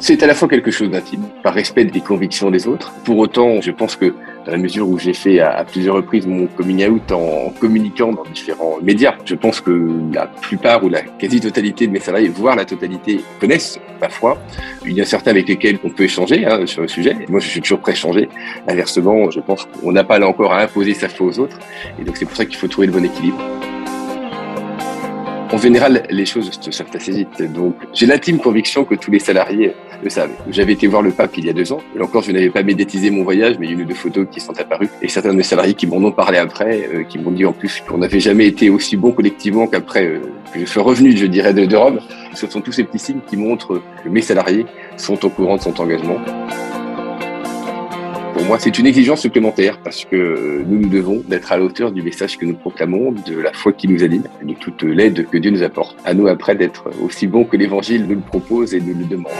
C'est à la fois quelque chose d'intime, par respect des convictions des autres. Pour autant, je pense que dans la mesure où j'ai fait à, plusieurs reprises mon coming out en, communiquant dans différents médias, je pense que la plupart ou la quasi-totalité de mes salariés, voire la totalité, connaissent ma foi. Il y a certains avec lesquels on peut échanger hein, sur le sujet. Moi, je suis toujours prêt à échanger. Inversement, je pense qu'on n'a pas là encore à imposer sa foi aux autres. Et donc, c'est pour ça qu'il faut trouver le bon équilibre. En général, les choses se savent assez vite. Donc, j'ai l'intime conviction que tous les salariés le savent. J'avais été voir le pape il y a deux ans. Et encore, je n'avais pas médiatisé mon voyage, mais il y a une ou deux photos qui sont apparues. Et certains de mes salariés qui m'en ont parlé après, euh, qui m'ont dit en plus qu'on n'avait jamais été aussi bon collectivement qu'après euh, que je sois revenu, je dirais, de Rome. Ce sont tous ces petits signes qui montrent que mes salariés sont au courant de son engagement. Pour moi, c'est une exigence supplémentaire parce que nous nous devons d'être à la hauteur du message que nous proclamons, de la foi qui nous anime, de toute l'aide que Dieu nous apporte. À nous après d'être aussi bons que l'Évangile nous le propose et nous le demande.